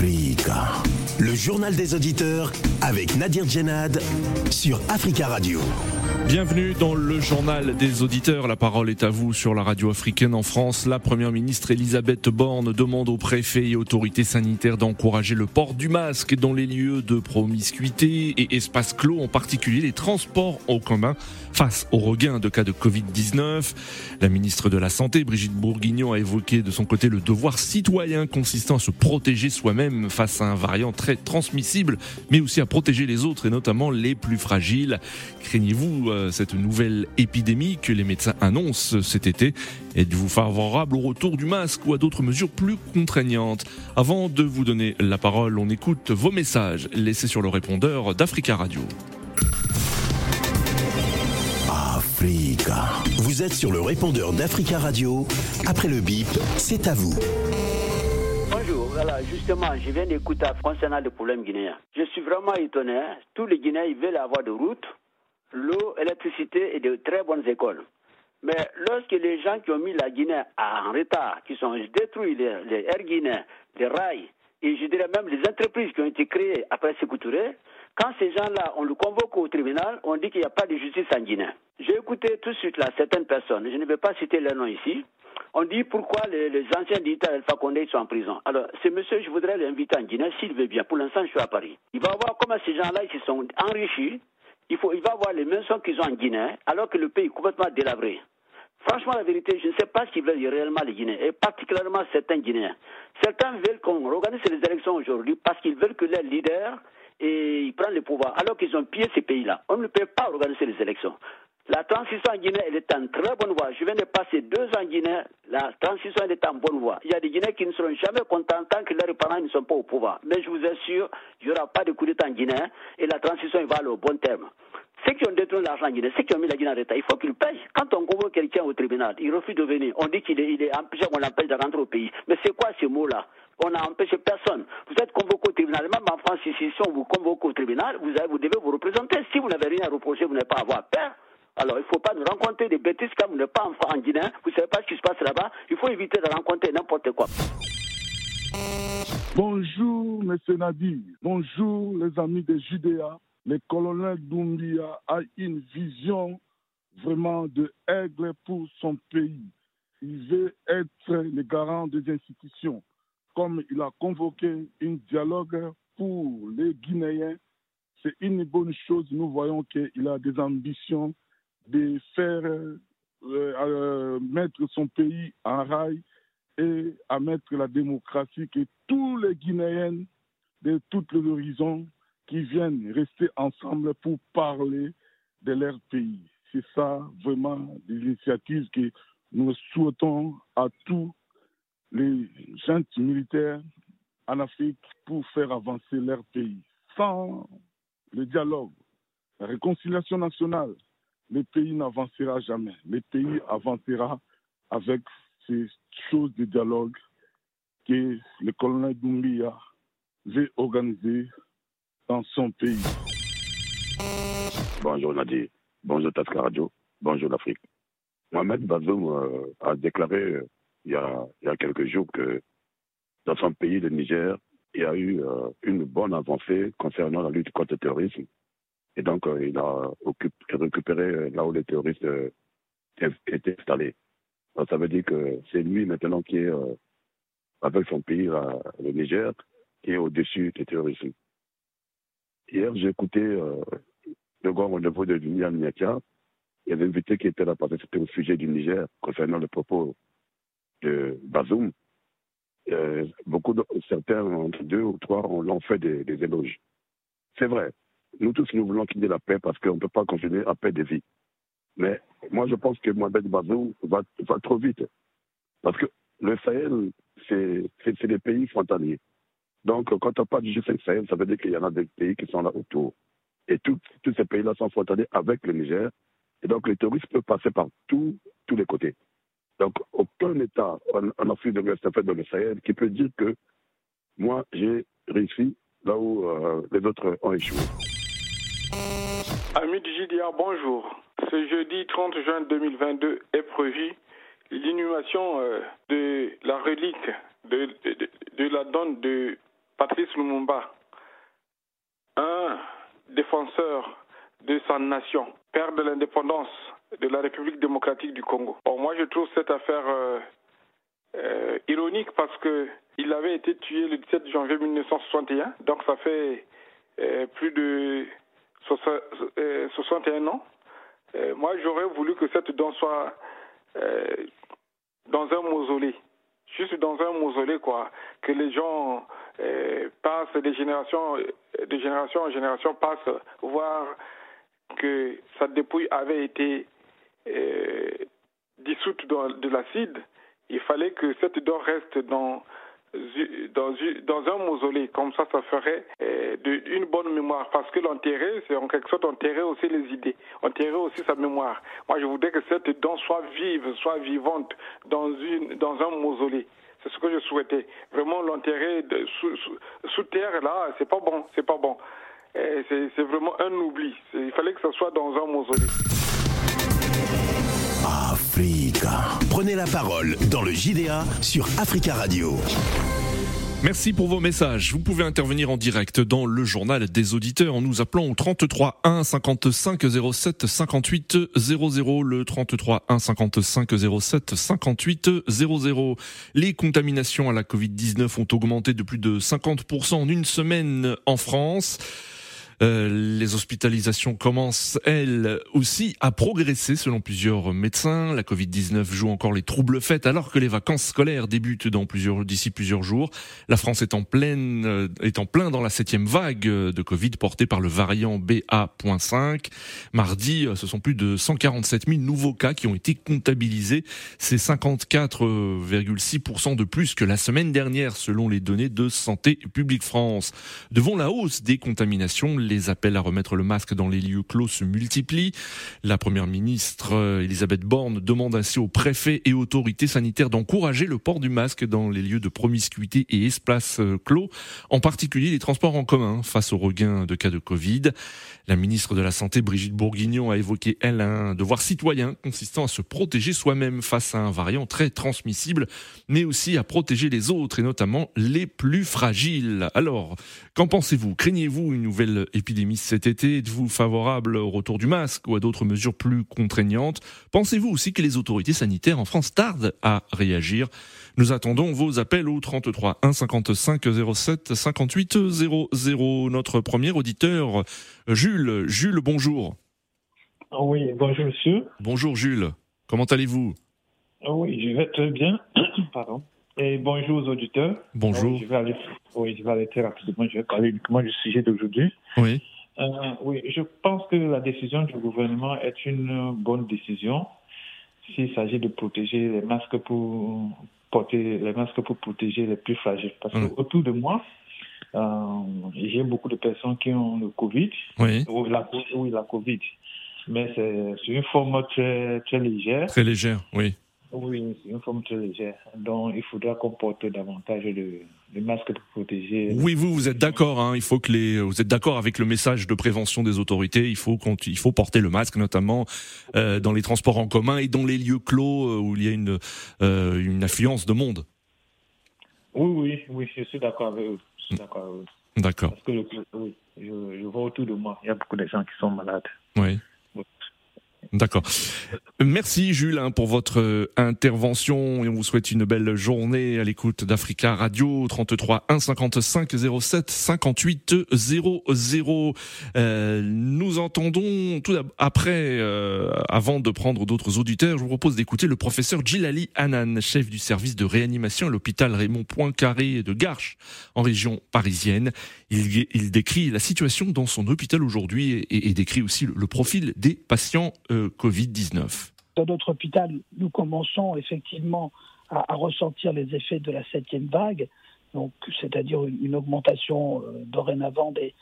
Le journal des auditeurs avec Nadir Djenad sur Africa Radio. Bienvenue dans le journal des auditeurs. La parole est à vous sur la radio africaine en France. La première ministre Elisabeth Borne demande aux préfets et autorités sanitaires d'encourager le port du masque dans les lieux de promiscuité et espaces clos, en particulier les transports en commun face au regain de cas de Covid-19. La ministre de la Santé, Brigitte Bourguignon, a évoqué de son côté le devoir citoyen consistant à se protéger soi-même face à un variant très transmissible, mais aussi à protéger les autres et notamment les plus fragiles. Craignez-vous euh, cette nouvelle épidémie que les médecins annoncent cet été? Êtes-vous favorable au retour du masque ou à d'autres mesures plus contraignantes? Avant de vous donner la parole, on écoute vos messages laissés sur le répondeur d'Africa Radio. Africa. Vous êtes sur le répondeur d'Africa Radio. Après le bip, c'est à vous. Bonjour, voilà, justement, je viens d'écouter concernant le problème guinéen. Je suis vraiment étonné. hein. Tous les Guinéens, ils veulent avoir de routes, l'eau, l'électricité et de très bonnes écoles. Mais lorsque les gens qui ont mis la Guinée en retard, qui sont détruits, les, les Air Guinéens, les rails, et je dirais même les entreprises qui ont été créées après Sékou Touré, quand ces gens-là, on le convoque au tribunal, on dit qu'il n'y a pas de justice en Guinée. J'ai écouté tout de suite là certaines personnes, je ne vais pas citer leur nom ici, on dit pourquoi les, anciens militaires Alpha Condé sont en prison. Alors, ce monsieur, je voudrais l'inviter en Guinée s'il veut bien. Pour l'instant, je suis à Paris. Il va voir comment ces gens-là, ils se sont enrichis. Il, faut, il va voir les mêmes qu'ils ont en Guinée, alors que le pays est complètement délabré. Franchement, la vérité, je ne sais pas ce qu'ils veulent réellement les Guinéens, et particulièrement certains Guinéens. Certains veulent qu'on organise les élections aujourd'hui parce qu'ils veulent que leurs leaders et ils prennent le pouvoir, alors qu'ils ont pillé ces pays-là. On ne peut pas organiser les élections. La transition en Guinée, elle est en très bonne voie. Je viens de passer deux ans en Guinée. La transition, elle est en bonne voie. Il y a des Guinéens qui ne seront jamais contents tant que leurs parents ne sont pas au pouvoir. Mais je vous assure, il n'y aura pas de coup d'État en Guinée et la transition, va aller au bon terme. Ceux qui ont détruit l'argent en Guinée, ceux qui ont mis la Guinée en retard, il faut qu'ils payent. Quand on convoque quelqu'un au tribunal, il refuse de venir. On dit qu'il est, il est on l'empêche de rentrer au pays. Mais c'est quoi ce mot-là? On n'a empêché personne. Vous êtes convoqué au tribunal. Même en France, ici, si on vous convoque au tribunal, vous, devez vous représenter. Si vous n'avez rien à reprocher, vous n'avez pas à avoir peur. Alors, il ne faut pas nous rencontrer des bêtises comme vous n'êtes pas enfant en Guinée. Vous ne savez pas ce qui se passe là-bas. Il faut éviter de rencontrer n'importe quoi. Bonjour, M. Nadir. Bonjour, les amis de Judéa. Le colonel Doumbia a une vision vraiment de aigle pour son pays. Il veut être le garant des institutions. Comme il a convoqué un dialogue pour les Guinéens, c'est une bonne chose. Nous voyons qu'il a des ambitions de faire euh, euh, mettre son pays en rail et à mettre la démocratie que tous les Guinéens de tous les horizons qui viennent rester ensemble pour parler de leur pays. C'est ça vraiment des initiatives que nous souhaitons à tous les gens militaires en Afrique pour faire avancer leur pays. Sans le dialogue, la réconciliation nationale, le pays n'avancera jamais. Le pays avancera avec ces choses de dialogue que le colonel Doumbia veut organiser dans son pays. Bonjour Nadir, bonjour Taska Radio, bonjour l'Afrique. Mohamed Bazoum euh, a déclaré euh, il, y a, il y a quelques jours que dans son pays, le Niger, il y a eu euh, une bonne avancée concernant la lutte contre le terrorisme. Et donc, euh, il a récupéré euh, là où les terroristes étaient installés. Donc, ça veut dire que c'est lui maintenant qui est, avec son pays, le Niger, qui est au-dessus du terrorisme. Hier, j'ai écouté le grand rendez-vous de Dunia Niakia. Il y avait un invité qui était là c'était au sujet du Niger concernant le propos de Bazoum. Euh, beaucoup de, certains, entre deux ou trois, on l'ont fait des, éloges. C'est vrai. Nous tous, nous voulons qu'il y ait la paix parce qu'on ne peut pas continuer à paix des vies. Mais moi, je pense que Mohamed Bazoum va, trop vite. Parce que le Sahel, c'est des pays frontaliers. Donc, quand on parle du G5 Sahel, ça veut dire qu'il y en a des pays qui sont là autour. Et tous ces pays-là sont frontaliers avec le Niger. Et donc, les touristes peuvent passer par tous les côtés. Donc, aucun État en, Afrique de l'Ouest, en fait, dans le Sahel, qui peut dire que moi, j'ai réussi là où euh, les autres ont échoué. Amis du JDA, bonjour. Ce jeudi 30 juin 2022 est prévu l'inhumation euh, de la relique de, de, de la donne de Patrice Lumumba, un défenseur de sa nation, père de l'indépendance de la République démocratique du Congo. moi, je trouve cette affaire euh, euh, ironique parce que il avait été tué le 17 janvier 1961, donc ça fait euh, plus de 61 ans. moi, j'aurais voulu que cette don soit dans un mausolée, juste dans un mausolée, quoi, que les gens passent de génération, de génération en génération, passent voir que sa dépouille avait été dissoute dans de l'acide, il fallait que cette dent reste dans, dans, dans un mausolée. Comme ça, ça ferait euh, une bonne mémoire. Parce que l'enterrer, c'est en quelque sorte enterrer aussi les idées, enterrer aussi sa mémoire. Moi, je voudrais que cette dent soit vive, soit vivante dans, une, dans un mausolée. C'est ce que je souhaitais. Vraiment l'enterrer sous, sous, sous, terre, là, c'est pas bon, c'est pas bon. C'est vraiment un oubli. Il fallait que ça soit dans un mausolée. Prenez la parole dans le JDA sur Africa Radio. Merci pour vos messages. Vous pouvez intervenir en direct dans le journal des auditeurs en nous appelant au 33 1 55 07 58 00. Le 33 1 55 07 58 00. Les contaminations à la Covid-19 ont augmenté de plus de 50% en une semaine en France. Euh, les hospitalisations commencent, elles aussi, à progresser selon plusieurs médecins. La Covid-19 joue encore les troubles faits alors que les vacances scolaires débutent dans plusieurs, d'ici plusieurs jours. La France est en pleine, euh, est en plein dans la septième vague de Covid portée par le variant BA.5. Mardi, euh, ce sont plus de 147 000 nouveaux cas qui ont été comptabilisés. C'est 54,6% de plus que la semaine dernière selon les données de Santé publique France. Devant la hausse des contaminations, les appels à remettre le masque dans les lieux clos se multiplient. La première ministre euh, Elisabeth Borne demande ainsi aux préfets et autorités sanitaires d'encourager le port du masque dans les lieux de promiscuité et espaces euh, clos, en particulier les transports en commun face au regain de cas de Covid. La ministre de la Santé Brigitte Bourguignon a évoqué elle un devoir citoyen consistant à se protéger soi-même face à un variant très transmissible, mais aussi à protéger les autres et notamment les plus fragiles. Alors, qu'en pensez-vous? Craignez-vous une nouvelle épidémie cet été Êtes-vous favorable au retour du masque ou à d'autres mesures plus contraignantes? Pensez-vous aussi que les autorités sanitaires en France tardent à réagir? Nous attendons vos appels au 33 1 55 07 58 00. Notre premier auditeur, Jules. Jules, bonjour. Oui, bonjour monsieur. Bonjour Jules. Comment allez-vous? Oui, je vais très bien. Pardon. Et bonjour aux auditeurs. Bonjour. je vais aller, oui, je vais aller très rapidement. Je vais parler uniquement du sujet d'aujourd'hui. Oui. Euh, oui, je pense que la décision du gouvernement est une bonne décision s'il s'agit de protéger les masques pour porter les masques pour protéger les plus fragiles. Parce que autour de moi, euh, j'ai beaucoup de personnes qui ont le Covid. Oui. Ou la, oui, la Covid. Mais c'est une forme très, très légère. Très légère, oui. Oui, une forme très légère. Donc, il faudra qu'on porte davantage de, de, masques pour protéger. Oui, vous, vous êtes d'accord. Hein, il faut que les, vous êtes d'accord avec le message de prévention des autorités. Il faut il faut porter le masque, notamment euh, dans les transports en commun et dans les lieux clos euh, où il y a une euh, une affluence de monde. Oui, oui, oui, je suis d'accord avec vous. D'accord. Parce que oui, je, je vois autour de moi, il y a beaucoup de gens qui sont malades. Oui. D'accord. Merci Jules hein, pour votre euh, intervention et on vous souhaite une belle journée à l'écoute d'Africa Radio 33 1 55 07 58 00. Euh, nous entendons tout après, euh, avant de prendre d'autres auditeurs, je vous propose d'écouter le professeur Gilali Hanan, chef du service de réanimation à l'hôpital Raymond Poincaré de Garches en région parisienne. Il, décrit la situation dans son hôpital aujourd'hui et, décrit aussi le, le profil des patients euh, Covid-19. Dans notre hôpital, nous commençons effectivement à, ressentir les effets de la septième vague, c'est-à-dire une, augmentation euh, dorénavant des,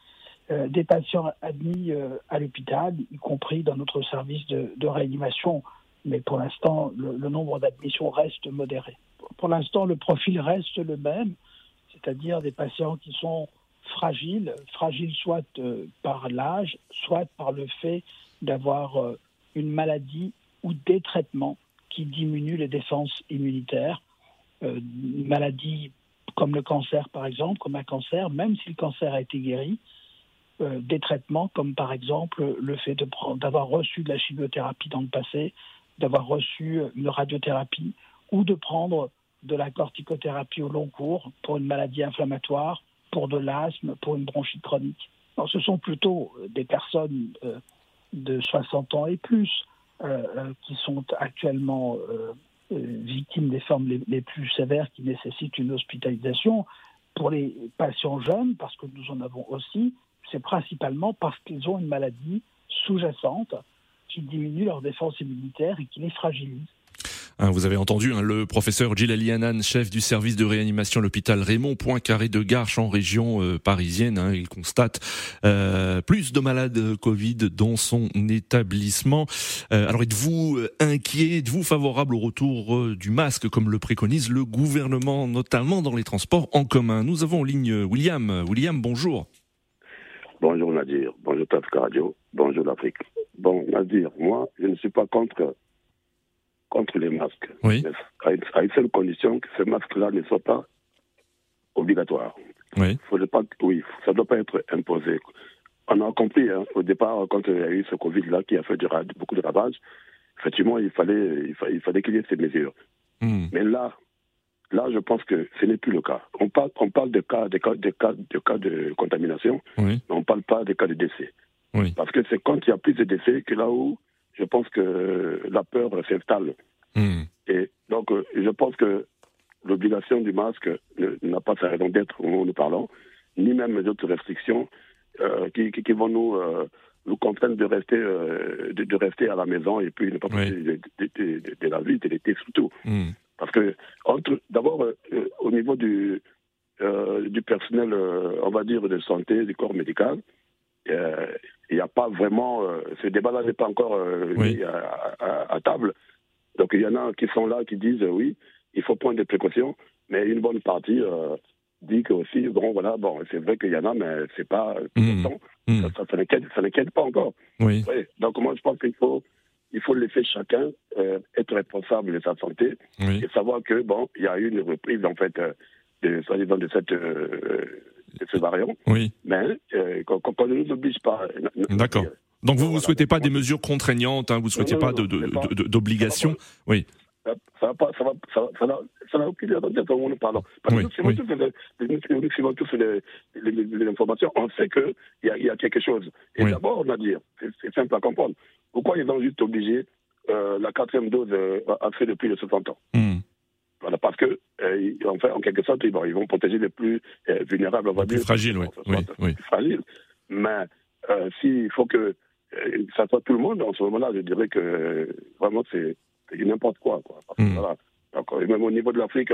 euh, des patients admis euh, à l'hôpital, y compris dans notre service de, réanimation. Mais pour l'instant, le, nombre d'admissions reste modéré. Pour l'instant, le profil reste le même, c'est-à-dire des patients qui sont fragiles, fragiles soit par l'âge, soit par le fait d'avoir une maladie ou des traitements qui diminuent les défenses immunitaires, euh, une maladie comme le cancer par exemple, comme un cancer, même si le cancer a été guéri, euh, des traitements comme par exemple le fait d'avoir reçu de la chimiothérapie dans le passé, d'avoir reçu une radiothérapie ou de prendre de la corticothérapie au long cours pour une maladie inflammatoire, pour de l'asthme, pour une bronchite chronique. Alors, ce sont plutôt des personnes euh, de 60 ans et plus euh, qui sont actuellement victimes des formes les, les, plus sévères qui nécessitent une hospitalisation. Pour les patients jeunes, parce que nous en avons aussi, c'est principalement parce qu'ils ont une maladie sous-jacente qui diminue leur défense immunitaire et qui les fragilise. Hein, vous avez entendu hein, le professeur Gilles Hanan, chef du service de réanimation à l'hôpital Raymond Poincaré de Garches en région euh, parisienne. Hein, il constate euh, plus de malades Covid dans son établissement. Euh, alors êtes-vous inquiet, êtes-vous favorable au retour du masque comme le préconise le gouvernement, notamment dans les transports en commun? Nous avons en ligne William. William, bonjour. Bonjour Nadir, bonjour Tafka Radio, bonjour l'Afrique. Bon, Nadir, moi, je ne suis pas contre, contre les masques. Oui. À une, seule condition que ces masques-là ne soient pas obligatoires. Oui. pas, oui, ça ne doit pas être imposé. On a compris hein, au départ, quand il y a eu ce Covid-là qui a fait beaucoup de ravages, effectivement, il fallait il fallait qu'il y ait ces mesures. Hmm. Mais là, Là, je pense que ce n'est plus le cas. On parle, on parle de, cas, de, cas, de, cas, de cas de contamination, mais on ne parle pas des cas de décès. Oui. Parce que c'est quand il y a plus de décès que là où je pense que la peur s'installe. Hmm. Et donc, euh, je pense que l'obligation du masque n'a pas sa raison d'être au moment où nous parlons, ni même les autres restrictions euh, qui, qui, vont nous, euh, nous contraindre de rester, de, de, rester à la maison et puis ne pas oui. de, de, la vie, de l'été surtout. Hmm. Parce que, d'abord, euh, au niveau du, euh, du personnel, euh, on va dire, de santé, du corps médical, il n'y a pas vraiment. ce débat-là n'est pas encore oui. mis à, à, à, table. Donc, il y en a qui sont là, qui disent oui, il faut prendre des précautions, mais une bonne partie dit que aussi, bon, voilà, bon, c'est vrai qu'il y en a, mais c'est pas tout le temps. Mmh. Ça, ça, n'inquiète pas encore. Oui. Donc, moi, je pense qu'il faut il faut laisser chacun euh, être responsable de sa santé oui. et savoir que bon, il y a eu une reprise en fait euh, de, de cette euh, de ce variant. Oui. Mais euh, qu'on ne nous oblige pas. D'accord. Donc vous ne voilà. souhaitez pas des mesures contraignantes, hein, vous ne souhaitez non, non, pas d'obligations Oui. Ça n'a ça va, ça, ça, ça aucune raison d'être au pardon. Parce oui, que nous suivons oui. nous suivons tous les, informations, on sait qu'il y, a, y a quelque chose. Et Oui. d'abord, on va dire, c'est simple à comprendre. Pourquoi ils ont juste obligé euh, la quatrième dose euh, à faire depuis les 60 ans? Hmm. Voilà, parce que, euh, en, fait, en quelque sorte, ils vont, ils vont protéger les plus euh, vulnérables, on va Plus dire. fragile, oui. Soit- oui, plus fragiles. Mais euh, s'il faut que euh, ça soit tout le monde, en ce moment-là, je dirais que vraiment, c'est n'importe quoi. quoi. Parce que, Mm. voilà. Donc, même au niveau de l'Afrique,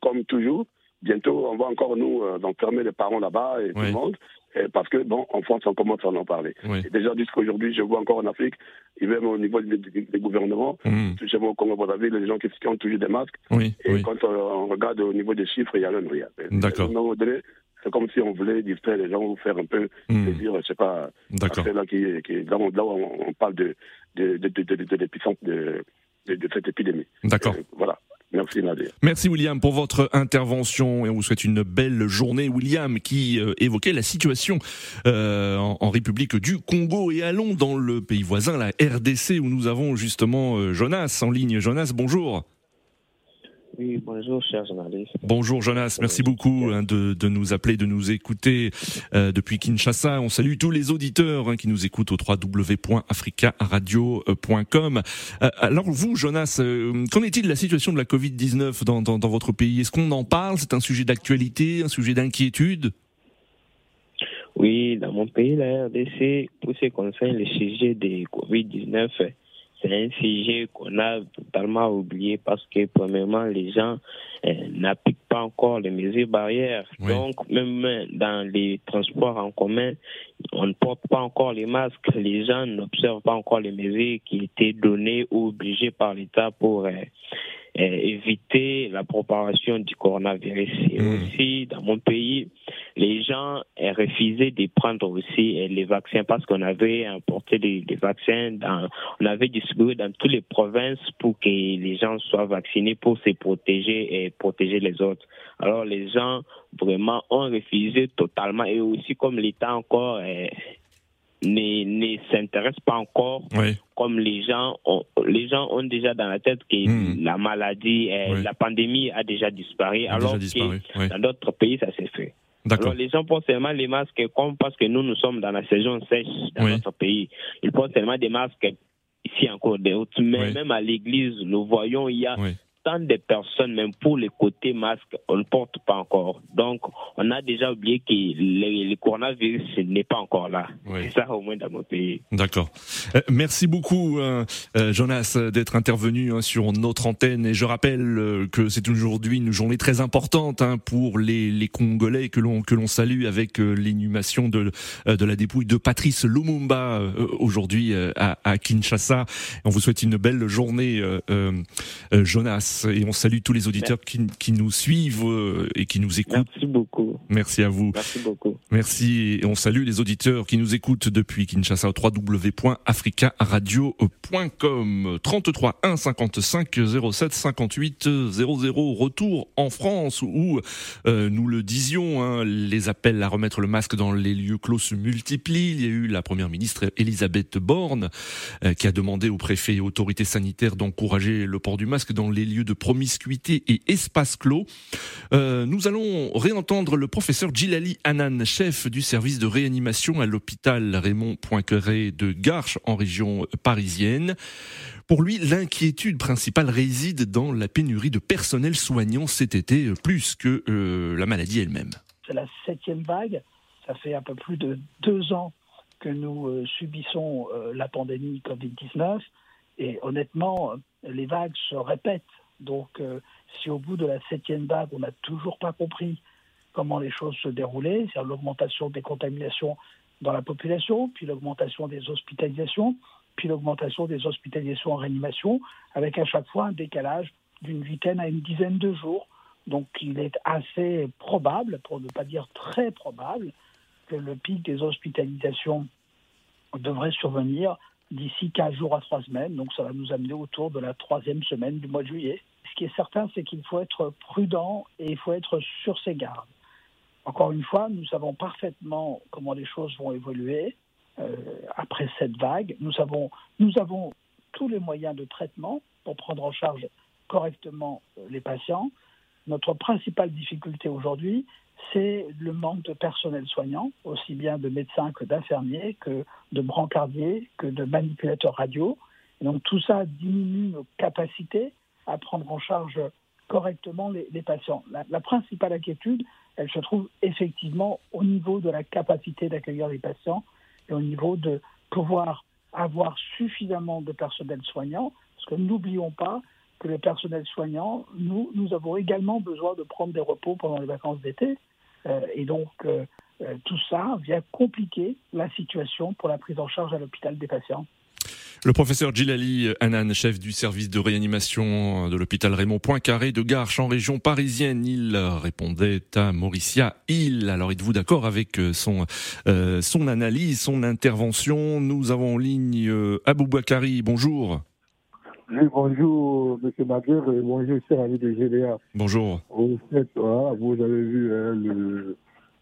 comme toujours, bientôt, on va encore nous euh, enfermer les parents là-bas et tout Oui. le monde. Et parce que, bon, en France, on commence à en parler. Oui. Et déjà, jusqu'à aujourd'hui, je vois encore en Afrique, et même au niveau des, gouvernements, Hmm. chez moi au Congo, Brazzaville, les gens qui, qui ont toujours des masques. Oui, Et quand euh, on regarde au niveau des chiffres, il y a même rien. D'accord. C'est comme si on voulait distraire les gens ou faire un peu Hmm. plaisir, je sais pas, D'accord. c'est là, qui, qui, là, on, parle de, de, de, de, de, de l'épicentre de, de, de cette épidémie. D'accord. Euh, voilà. Merci William pour votre intervention et on vous souhaite une belle journée. William qui euh, évoquait la situation euh, en, en République du Congo et allons dans le pays voisin, la RDC, où nous avons justement euh, Jonas en ligne. Jonas, bonjour. Oui, bonjour, cher journaliste. Bonjour Jonas, merci beaucoup hein, de, de nous appeler, de nous écouter euh, depuis Kinshasa. On salue tous les auditeurs hein, qui nous écoutent au www.africaradio.com. Euh, alors vous, Jonas, euh, qu'en est-il de la situation de la Covid-19 dans, dans, dans votre pays? Est-ce qu'on en parle? C'est un sujet d'actualité, un sujet d'inquiétude? Oui, dans mon pays, la RDC, pour ce qui concerne le sujet de Covid-19, c'est un sujet qu'on a totalement oublié parce que, premièrement, les gens euh, n'appliquent pas encore les mesures barrières. Oui. Donc, même dans les transports en commun, on ne porte pas encore les masques. Les gens n'observent pas encore les mesures qui étaient données ou obligées par l'État pour euh, éviter la propagation du coronavirus. Et Mm. aussi, dans mon pays, les gens refusaient de prendre aussi les vaccins parce qu'on avait importé des, vaccins, dans, on avait distribué dans toutes les provinces pour que les gens soient vaccinés pour se protéger et protéger les autres. Alors les gens vraiment ont refusé totalement et aussi comme l'État encore ne s'intéresse pas encore comme les gens ont, les gens ont déjà dans la tête que hmm. la maladie, la pandémie a déjà disparu, alors que dans d'autres pays ça s'est fait. Alors les gens portent seulement les masques comme parce que nous nous sommes dans la saison sèche dans notre pays. Ils portent seulement des masques ici encore des autres, mais même à l'église, nous voyons il y a tant de personnes, même pour les côtés masques, on ne porte pas encore. Donc, on a déjà oublié que le, coronavirus n'est pas encore là. C'est ça au moins dans mon pays. D'accord. Euh, merci beaucoup, euh, euh, Jonas, d'être intervenu hein, sur notre antenne. Et je rappelle que c'est aujourd'hui une journée très importante hein, pour les, les, Congolais que l'on que l'on salue avec l'inhumation de, de la dépouille de Patrice Lumumba aujourd'hui à, à, Kinshasa. On vous souhaite une belle journée, Jonas et on salue tous les auditeurs qui, qui, nous suivent euh, et qui nous écoutent. Merci beaucoup. Merci à vous. Merci beaucoup. Merci et on salue les auditeurs qui nous écoutent depuis Kinshasa au www.africaradio.com 33 1 55 07 58 00 retour en France où euh, nous le disions hein, les appels à remettre le masque dans les lieux clos se multiplient. Il y a eu la première ministre Elisabeth Borne euh, qui a demandé aux préfets et autorités sanitaires d'encourager le port du masque dans les lieux de promiscuité et espace clos. Euh, nous allons réentendre le professeur Djilali Hanan, chef du service de réanimation à l'hôpital Raymond Poincaré de Garches en région parisienne. Pour lui, l'inquiétude principale réside dans la pénurie de personnel soignant cet été, plus que euh, la maladie elle-même. C'est la septième vague. Ça fait un peu plus de deux ans que nous euh, subissons la pandémie Covid-19. Et honnêtement, les vagues se répètent. Donc, euh, si au bout de la septième vague, on n'a toujours pas compris comment les choses se déroulaient, c'est-à-dire l'augmentation des contaminations dans la population, puis l'augmentation des hospitalisations, puis l'augmentation des hospitalisations en réanimation, avec à chaque fois un décalage d'une huitaine à une dizaine de jours. Donc il est assez probable, pour ne pas dire très probable, que le pic des hospitalisations devrait survenir d'ici 15 jours à 3 semaines. Donc ça va nous amener autour de la troisième semaine du mois de juillet. Ce qui est certain, c'est qu'il faut être prudent et il faut être sur ses gardes. Encore une fois, nous savons parfaitement comment les choses vont évoluer euh, après cette vague. Nous avons, tous les moyens de traitement pour prendre en charge correctement euh, les patients. Notre principale difficulté aujourd'hui, c'est le manque de personnel soignant, aussi bien de médecins que d'infirmiers, que de brancardiers, que de manipulateurs radio. Et donc tout ça diminue nos capacités à prendre en charge correctement les, patients. La, principale inquiétude, elle se trouve effectivement au niveau de la capacité d'accueillir les patients et au niveau de pouvoir avoir suffisamment de personnel soignant, parce que n'oublions pas que le personnel soignant, nous, nous avons également besoin de prendre des repos pendant les vacances d'été. Euh, et donc, euh, euh, tout ça vient compliquer la situation pour la prise en charge à l'hôpital des patients. Le professeur Gilali Hanan, chef du service de réanimation de l'hôpital Raymond Poincaré de Garches en région parisienne, il répondait à Mauricia Hill. Alors êtes-vous d'accord avec son, son analyse, son intervention? Nous avons en ligne Abou Bakari, bonjour. Oui, bonjour, M. Et bonjour, cher ami de GDA. Bonjour. Au fait, vous avez vu hein, le,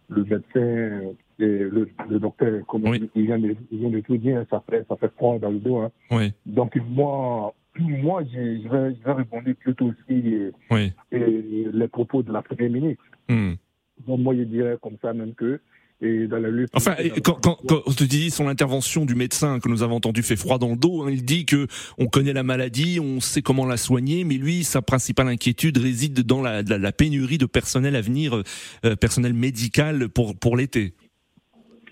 le, médecin et le, le docteur, comme il, vient de, il, vient de, tout dire, ça fait, ça fait froid dans le dos. Hein. Oui. Donc, moi, moi je, vais, je vais répondre plutôt aussi oui. et, les propos de la Première ministre. Hmm. Donc, moi, je dirais comme ça même que dans la lutte. Enfin, quand, quand, quand, on te dit son intervention du médecin que nous avons entendu fait froid dans le dos, hein, il dit que on connaît la maladie, on sait comment la soigner, mais lui, sa principale inquiétude réside dans la, la, pénurie de personnel à venir, euh, personnel médical pour pour l'été.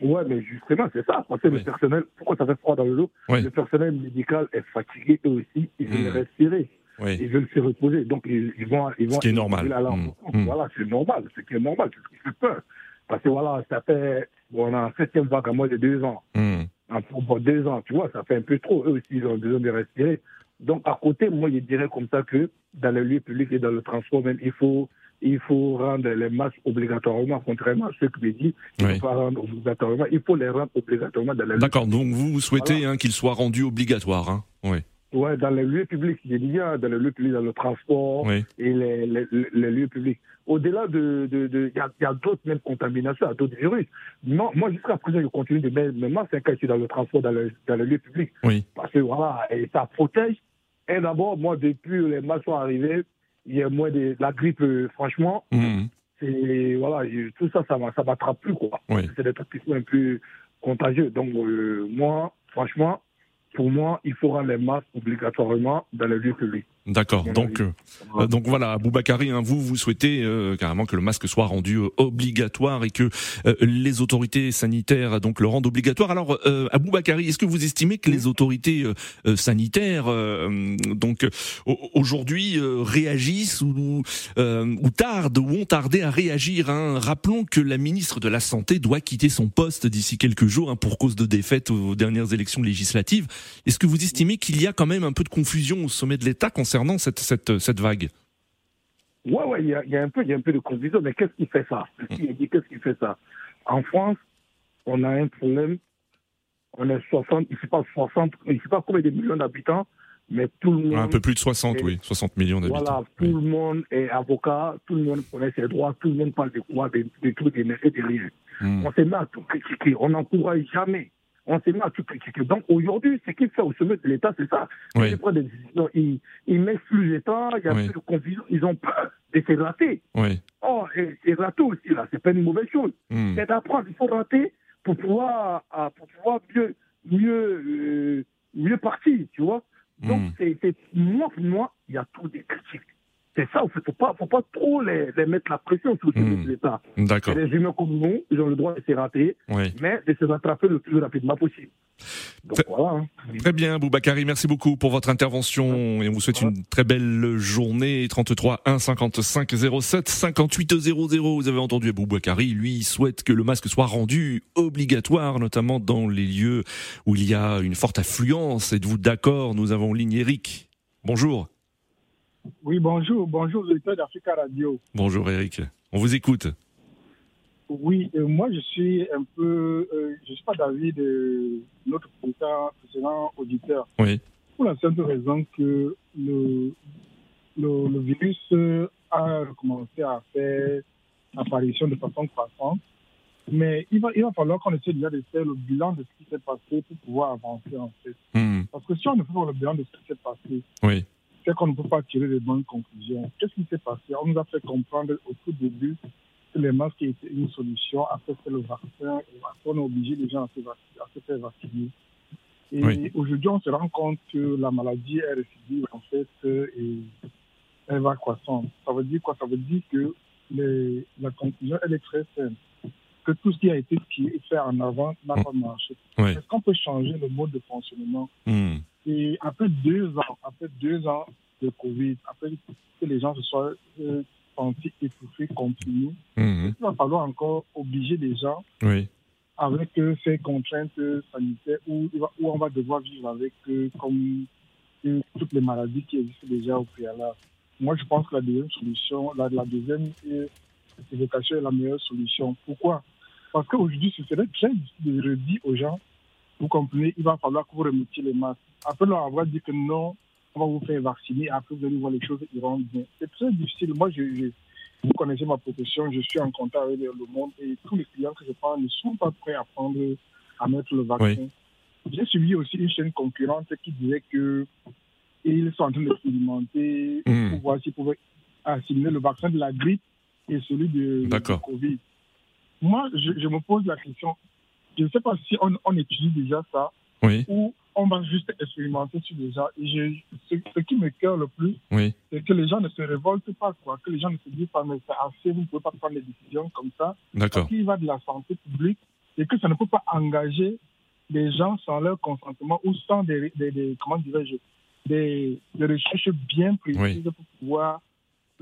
Ouais, mais justement, c'est ça. Parce que le personnel, pourquoi ça fait froid dans le dos? Le personnel médical est fatigué eux aussi, ils veulent mmh. respirer. Ils veulent se reposer. Donc, ils, vont, ils vont. Ce qui est normal. Mmh. Voilà, c'est normal. Ce qui est normal, c'est ce qui fait peur. Parce que voilà, ça fait, on a un septième vague à moins de deux ans. Mm. Pour deux ans, tu vois, ça fait un peu trop. Eux aussi, ils ont besoin de respirer. Donc, à côté, moi, je dirais comme ça que dans les lieux publics et dans le transport, même, il faut il faut rendre les masques obligatoirement, contrairement à ce que me dit, il faut pas rendre obligatoirement, il faut les rendre obligatoirement dans les D'accord, donc vous souhaitez hein, qu'ils soient rendus obligatoires, hein oui. Ouais, dans les lieux publics, j'ai dit bien, dans les lieux publics, dans le transport et les, les, les, lieux publics. Au-delà de, de, de, y a, y a d'autres même contaminations, d'autres virus. Non, moi jusqu'à présent, je continue de mettre mes masques quand je suis dans le transport, dans le, dans le lieu public. Oui. Parce que voilà, et ça protège. Et d'abord, moi, depuis les masques sont arrivés, il y a moins de la grippe, euh, franchement. Mmh. C'est, voilà, tout ça, ça ne m'attrape plus, quoi. C'est des trucs qui sont un peu contagieux. Donc, euh, moi, franchement, pour moi, il faut rendre les masques obligatoirement dans les lieux publics. D'accord. Donc, euh, donc voilà, Boubacarri, hein, vous vous souhaitez euh, carrément que le masque soit rendu euh, obligatoire et que les autorités sanitaires donc le rendent obligatoire. Alors, Boubacarri, est-ce que vous estimez que les autorités sanitaires donc aujourd'hui réagissent ou, ou tardent ou ont tardé à réagir hein? Rappelons que la ministre de la santé doit quitter son poste d'ici quelques jours hein, pour cause de défaite aux dernières élections législatives. Est-ce que vous estimez qu'il y a quand même un peu de confusion au sommet de l'État concernant cette, cette, cette vague Ouais, ouais, il y a, y a, un peu, y a un peu de confusion, mais qu'est-ce qui fait ça? Qu'est-ce qui fait ça? En France, on a un problème. On est 60, il ne pas 60, il ne sait pas combien de millions d'habitants, mais tout le monde. Un peu plus de 60, oui, 60 millions d'habitants. Voilà, tout le monde est avocat, tout le monde connaît ses droits, tout le monde parle de quoi, des, trucs, des méfaits, de rien. Hmm. On s'est mis à tout critiquer, on n'encourage jamais on s'est mis à tout critiquer. Donc aujourd'hui, ce qu'il fait au sommet de l'État, c'est ça. Oui. Des décisions, il, il met plus l'État, il y a plus de confusion, ils ont peur de se rater. Oui. Oh, et, et rater aussi, là, c'est pas une mauvaise chose. Hmm. C'est d'apprendre, il faut rater pour pouvoir, ah, pour pouvoir mieux, mieux, euh, mieux partir, tu vois. Donc, Hmm. c'est, moi, pour moi, il y a trop de critiques. C'est ça, il ne faut pas, faut pas trop les, les, mettre la pression sur Mmh. l'État. D'accord. Les humains comme nous, ils ont le droit de se rater, Oui. mais de se rattraper le plus rapidement possible. Donc, Très- voilà. hein. Très bien, Boubacarri, merci beaucoup pour votre intervention et on vous souhaite une très belle journée. 33 1 55 07 58 00. Vous avez entendu Boubacarri, lui, souhaite que le masque soit rendu obligatoire, notamment dans les lieux où il y a une forte affluence. Êtes-vous d'accord? Nous avons ligne Eric. Bonjour. Oui, bonjour, bonjour, auditeurs d'Africa Radio. Bonjour Eric. On vous écoute. Oui, euh, moi je suis un peu, euh, je suis pas d'avis de notre précédent, auditeur. Oui. Pour la simple raison que le, le, le virus a commencé à faire apparition de façon croissante. Mais il va, il va falloir qu'on essaie déjà de faire le bilan de ce qui s'est passé pour pouvoir avancer en fait. Hmm. Parce que si on ne fait pas le bilan de ce qui s'est passé, Oui. C'est qu'on ne peut pas tirer de bonnes conclusions. Qu'est-ce qui s'est passé? On nous a fait comprendre au tout début que les masques étaient une solution. Après, c'est le vaccin. Et après, on a obligé les gens à se, vac- à se faire vacciner. Et Oui. aujourd'hui, on se rend compte que la maladie est récidive, en fait, et elle va croissant. Ça veut dire quoi? Ça veut dire que les- la conclusion, elle est très simple. Que tout ce qui a été fait en avant n'a pas marché. Oui. Est-ce qu'on peut changer le mode de fonctionnement? Hmm. Et après deux ans, après deux ans de Covid, après que les gens se soient euh, sentis étouffés contre nous, Hmm. il va falloir encore obliger les gens Oui. avec euh, ces contraintes sanitaires où, on va devoir vivre avec euh, comme euh, toutes les maladies qui existent déjà au préalable. Moi, je pense que la deuxième solution, la, la deuxième euh, évocation est la meilleure solution. Pourquoi? Parce qu'aujourd'hui, ce serait très difficile de redire aux gens, vous comprenez, il va falloir que vous remettiez les masques. Après leur avoir dit que non, on va vous faire vacciner, après vous allez voir les choses iront bien. C'est très difficile. Moi, je, je- vous connaissez ma profession, je suis en contact avec le monde et tous les clients que je parle ne sont pas prêts à prendre, à mettre le vaccin. J'ai suivi aussi une chaîne concurrente qui disait que ils sont en train d'expérimenter Mm. pour voir s'ils pouvaient assimiler le vaccin de la grippe et celui de, de. Covid. Moi, je, je me pose la question, je ne sais pas si on, on étudie déjà ça Oui. ou on va juste expérimenter sur des gens. Et je- ce, ce qui me cœur le plus, Oui. c'est que les gens ne se révoltent pas, quoi. Que les gens ne se disent pas, mais c'est assez, vous ne pouvez pas prendre des décisions comme ça. D'accord. Parce qu'il va de la santé publique et que ça ne peut pas engager des gens sans leur consentement ou sans des, des- des- comment dirais-je, des, des recherches bien précises Oui. pour pouvoir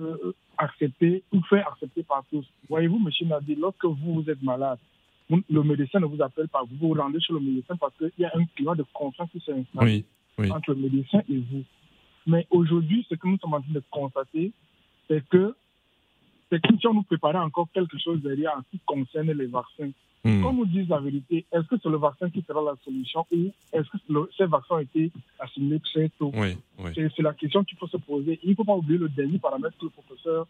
euh, accepter ou faire accepter par tous. Voyez-vous, monsieur Nadi, lorsque vous, vous êtes malade, vous- le médecin ne vous appelle pas, vous vous rendez chez le médecin parce qu'il y a un climat de confiance qui s'est installé Oui. Oui. entre le médecin et vous. Mais aujourd'hui, ce que nous sommes en train de constater, c'est que c'est comme si on nous préparait encore quelque chose derrière en ce qui concerne les vaccins. Hmm. Qu'on nous dise la vérité, est-ce que c'est le vaccin qui sera la solution ou est-ce que ces vaccins ont été assimilés très tôt? Oui, C'est la question qu'il faut se poser. Il ne faut pas oublier le dernier paramètre que le professeur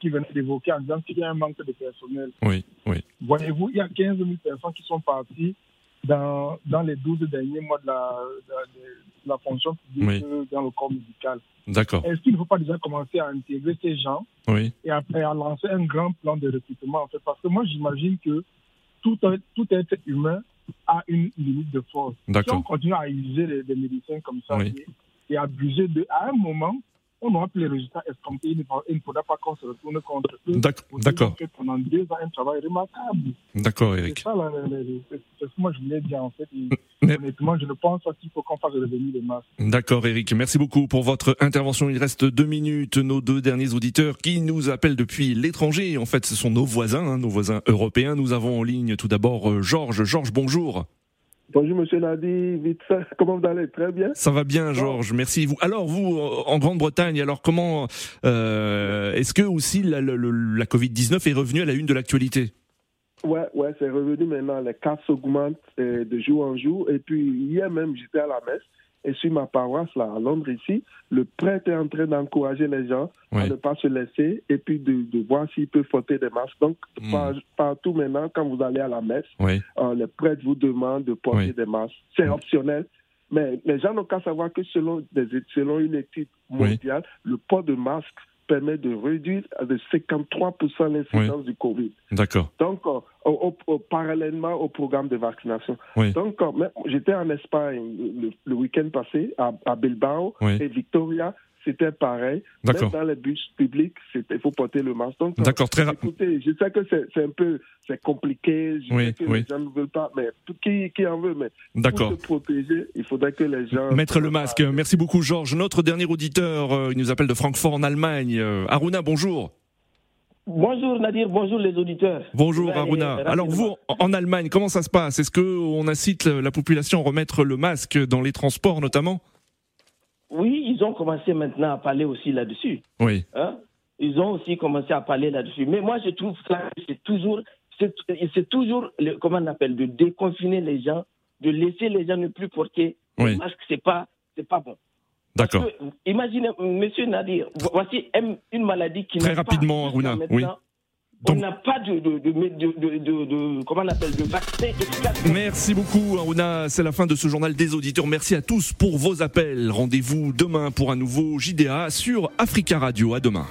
qui venait d'évoquer en disant qu'il y a un manque de personnel. Oui, oui. Voyez-vous, il y a 15 000 personnes qui sont parties dans, dans les 12 derniers mois de la, de, la fonction publique dans le corps médical. D'accord. Est-ce qu'il ne faut pas déjà commencer à intégrer ces gens oui. et après à lancer un grand plan de recrutement en fait? Parce que moi, j'imagine que tout, tout être humain a une limite de force. Si on continue à utiliser des médecins comme ça et, et abuser de, à un moment, on aura plus les résultats escomptés. Il ne faudra pas qu'on se retourne contre eux. D'accord. pendant deux ans un travail remarquable. D'accord, Eric. C'est ça, c'est ce que moi je voulais dire en fait. Honnêtement, je ne pense pas qu'il faut qu'on fasse revenir les masques. D'accord, Eric. Merci beaucoup pour votre intervention. Il reste deux minutes. Nos deux derniers auditeurs qui nous appellent depuis l'étranger. En fait, ce sont nos voisins, hein, nos voisins européens. Nous avons en ligne tout d'abord euh, Georges. Georges, bonjour. Bonjour Monsieur Nadi, vite comment vous allez? Très bien? Ça va bien Georges, merci. Vous, alors vous, en Grande-Bretagne, alors comment euh, est-ce que aussi la, la, Covid-19 est revenue à la une de l'actualité? Ouais, ouais, c'est revenu maintenant. Les cas s'augmentent euh, de jour en jour. Et puis hier même, j'étais à la messe et sur ma paroisse, là, à Londres, ici, le prêtre est en train d'encourager les gens à ne pas se laisser et puis de, voir s'ils peuvent frotter des masques. Donc, hmm. partout maintenant, quand vous allez à la messe, euh, le prêtre vous demande de porter des masques. C'est optionnel. Mais les gens n'ont qu'à savoir que selon, des, selon une étude mondiale, le port de masque permet de réduire de 53% l'incidence du Covid. D'accord. Donc, euh, parallèlement au programme de vaccination. Donc, euh, j'étais en Espagne le, week-end passé, à, Bilbao et Victoria c'était pareil. Même dans les bus publics, il faut porter le masque. Donc, D'accord, très Écoutez, je sais que c'est un peu c'est compliqué, je sais que les gens ne veulent pas, mais qui, qui en veut, mais pour se protéger, il faudrait que les gens... Mettre le masque. Merci beaucoup, Georges. Notre dernier auditeur, euh, il nous appelle de Francfort en Allemagne. Euh, Aruna, bonjour. Bonjour Nadir, bonjour les auditeurs. Bonjour Aruna. Alors vous, en Allemagne, comment ça se passe? Est-ce qu'on incite la population à remettre le masque dans les transports notamment? Oui, ont commencé maintenant à parler aussi là-dessus. Oui. Hein? Ils ont aussi commencé à parler là-dessus. Mais moi, je trouve que c'est toujours, c'est toujours, comment on appelle, de déconfiner les gens, de laisser les gens ne plus porter oui. le masque, c'est pas, c'est pas bon. D'accord. Imaginez, Monsieur Nadir, voici une maladie qui très rapidement, Aruna. Oui. On n'a pas de, de, de, comment on appelle, de vaccin efficace. Merci beaucoup, Aruna. C'est la fin de ce journal des auditeurs. Merci à tous pour vos appels. Rendez-vous demain pour un nouveau JDA sur Africa Radio. À demain.